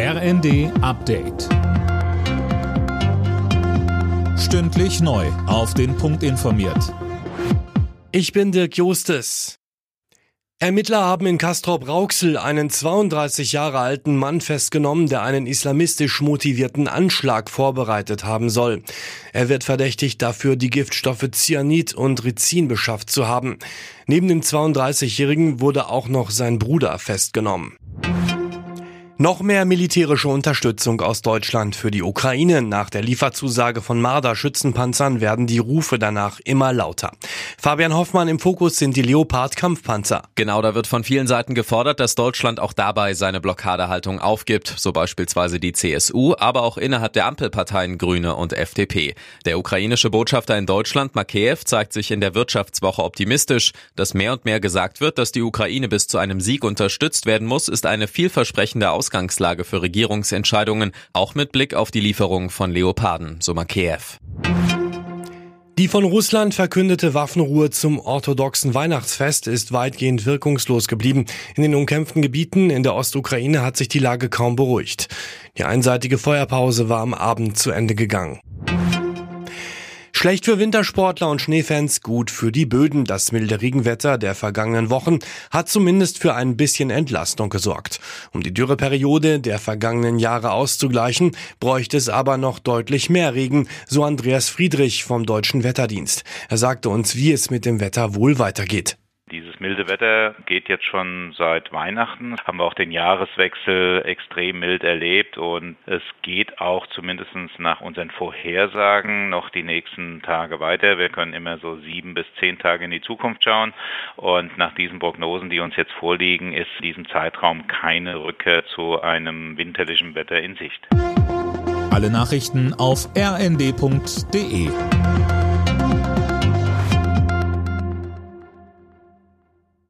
RND Update. Stündlich neu. Auf den Punkt informiert. Ich bin Dirk Jostes. Ermittler haben in Castrop-Rauxel einen 32 Jahre alten Mann festgenommen, der einen islamistisch motivierten Anschlag vorbereitet haben soll. Er wird verdächtigt dafür, die Giftstoffe Cyanid und Rizin beschafft zu haben. Neben dem 32-Jährigen wurde auch noch sein Bruder festgenommen. Noch mehr militärische Unterstützung aus Deutschland für die Ukraine. Nach der Lieferzusage von Marder Schützenpanzern werden die Rufe danach immer lauter. Fabian Hoffmann im Fokus sind die Leopard Kampfpanzer. Genau, da wird von vielen Seiten gefordert, dass Deutschland auch dabei seine Blockadehaltung aufgibt, so beispielsweise die CSU, aber auch innerhalb der Ampelparteien Grüne und FDP. Der ukrainische Botschafter in Deutschland, Makeyev, zeigt sich in der Wirtschaftswoche optimistisch. Dass mehr und mehr gesagt wird, dass die Ukraine bis zu einem Sieg unterstützt werden muss, ist eine vielversprechende Ausgangslage für Regierungsentscheidungen, auch mit Blick auf die Lieferung von Leoparden, so Makeyev. Die von Russland verkündete Waffenruhe zum orthodoxen Weihnachtsfest ist weitgehend wirkungslos geblieben. In den umkämpften Gebieten in der Ostukraine hat sich die Lage kaum beruhigt. Die einseitige Feuerpause war am Abend zu Ende gegangen. Schlecht für Wintersportler und Schneefans, gut für die Böden. Das milde Regenwetter der vergangenen Wochen hat zumindest für ein bisschen Entlastung gesorgt. Um die Dürreperiode der vergangenen Jahre auszugleichen, bräuchte es aber noch deutlich mehr Regen, so Andreas Friedrich vom Deutschen Wetterdienst. Er sagte uns, wie es mit dem Wetter wohl weitergeht. Dieses milde Wetter geht jetzt schon seit Weihnachten. Haben wir auch den Jahreswechsel extrem mild erlebt und es geht auch zumindest nach unseren Vorhersagen noch die nächsten Tage weiter. Wir können immer so sieben bis zehn Tage in die Zukunft schauen und nach diesen Prognosen, die uns jetzt vorliegen, ist in diesem Zeitraum keine Rückkehr zu einem winterlichen Wetter in Sicht. Alle Nachrichten auf rnd.de